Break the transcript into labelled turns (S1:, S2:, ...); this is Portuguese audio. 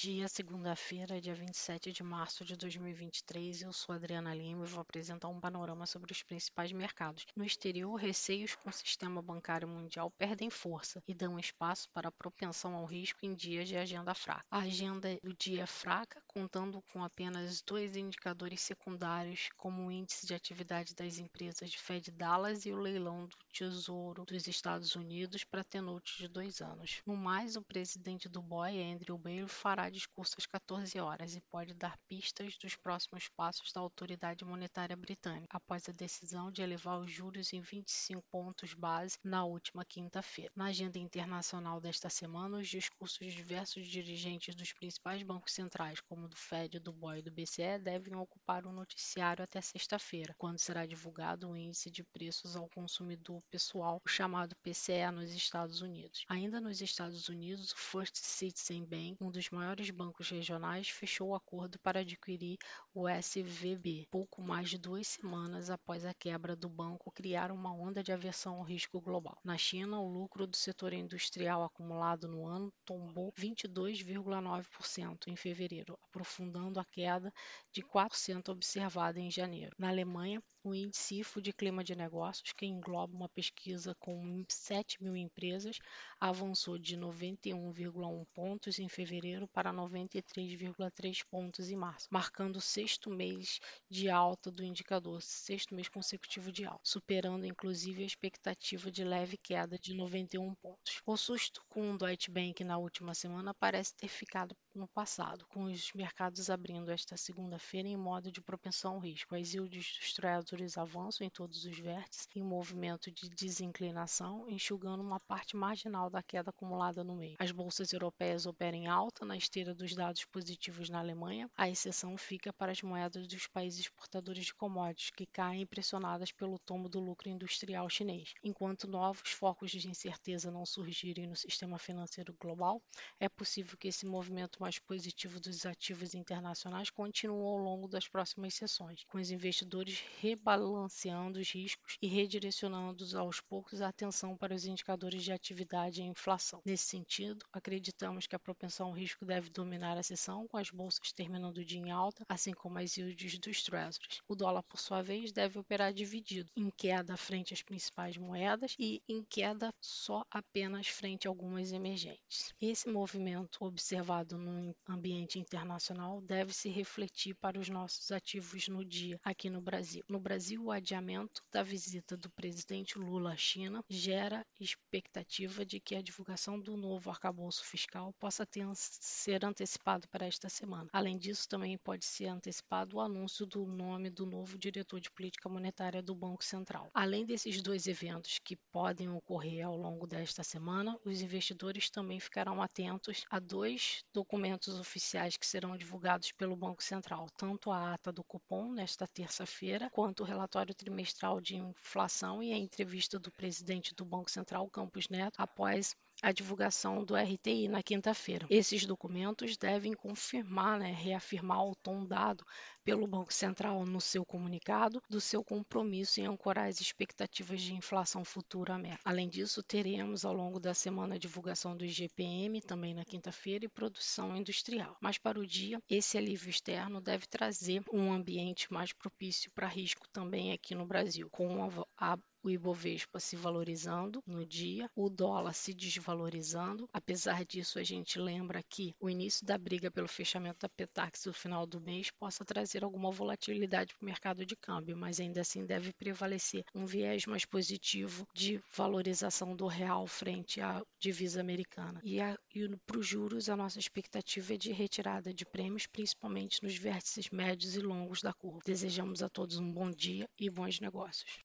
S1: dia, segunda-feira, dia 27 de março de 2023. Eu sou Adriana Lima e vou apresentar um panorama sobre os principais mercados. No exterior, receios com o sistema bancário mundial perdem força e dão espaço para a propensão ao risco em dias de agenda fraca. A agenda do dia é fraca, contando com apenas dois indicadores secundários, como o índice de atividade das empresas de Fed Dallas e o leilão do Tesouro dos Estados Unidos para tenores de dois anos. No mais, o presidente do BOE, Andrew Bailey, fará discurso às 14 horas e pode dar pistas dos próximos passos da autoridade monetária britânica, após a decisão de elevar os juros em 25 pontos base na última quinta-feira. Na agenda internacional desta semana, os discursos de diversos dirigentes dos principais bancos centrais, como do Fed, do BOE e do BCE, devem ocupar o noticiário até sexta-feira, quando será divulgado o índice de preços ao consumidor pessoal, o chamado PCE, nos Estados Unidos. Ainda nos Estados Unidos, o First Citizen Bank, um dos maiores maiores bancos regionais fechou o acordo para adquirir o SVB, pouco mais de duas semanas após a quebra do banco criar uma onda de aversão ao risco global. Na China, o lucro do setor industrial acumulado no ano tombou 22,9% em fevereiro, aprofundando a queda de 4% observada em janeiro. Na Alemanha, o índice IFO de clima de negócios, que engloba uma pesquisa com 7 mil empresas, avançou de 91,1 pontos em fevereiro para 93,3 pontos em março, marcando o sexto mês de alta do indicador, sexto mês consecutivo de alta, superando inclusive a expectativa de leve queda de 91 pontos. O susto com o Deutsche Bank na última semana parece ter ficado no passado, com os mercados abrindo esta segunda-feira em modo de propensão ao risco. As yields dos treasuries avançam em todos os vértices em movimento de desinclinação, enxugando uma parte marginal da queda acumulada no meio. As bolsas europeias operam em alta na esteira dos dados positivos na Alemanha. A exceção fica para as moedas dos países exportadores de commodities, que caem pressionadas pelo tombo do lucro industrial chinês. Enquanto novos focos de incerteza não surgirem no sistema financeiro global, é possível que esse movimento mais positivo dos ativos internacionais continue ao longo das próximas sessões, com os investidores rebalanceando os riscos e redirecionando aos poucos a atenção para os indicadores de atividade e inflação. Nesse sentido, acreditamos que a propensão ao risco deve dominar a sessão, com as bolsas terminando o dia em alta, assim como as yields dos treasuries. O dólar, por sua vez, deve operar dividido, em queda frente às principais moedas e em queda só apenas frente a algumas emergentes. Esse movimento observado ambiente internacional deve se refletir para os nossos ativos no dia aqui no Brasil. No Brasil, o adiamento da visita do presidente Lula à China gera expectativa de que a divulgação do novo arcabouço fiscal possa ter, ser antecipado para esta semana. Além disso, também pode ser antecipado o anúncio do nome do novo diretor de política monetária do Banco Central. Além desses dois eventos que podem ocorrer ao longo desta semana, os investidores também ficarão atentos a dois documentos documentos oficiais que serão divulgados pelo Banco Central, tanto a ata do cupom nesta terça-feira, quanto o relatório trimestral de inflação e a entrevista do presidente do Banco Central, Campos Neto, após a divulgação do RTI na quinta-feira. Esses documentos devem confirmar, né, reafirmar o tom dado pelo Banco Central no seu comunicado do seu compromisso em ancorar as expectativas de inflação futura à meta. Além disso, teremos ao longo da semana a divulgação do IGPM, também na quinta-feira, e produção industrial. Mas para o dia, esse alívio externo deve trazer um ambiente mais propício para risco também aqui no Brasil, com a o Ibovespa se valorizando no dia, o dólar se desvalorizando. Apesar disso, a gente lembra que o início da briga pelo fechamento da Petax no final do mês possa trazer alguma volatilidade para o mercado de câmbio, mas ainda assim deve prevalecer um viés mais positivo de valorização do real frente à divisa americana. E, e para os juros, a nossa expectativa é de retirada de prêmios, principalmente nos vértices médios e longos da curva. Desejamos a todos um bom dia e bons negócios.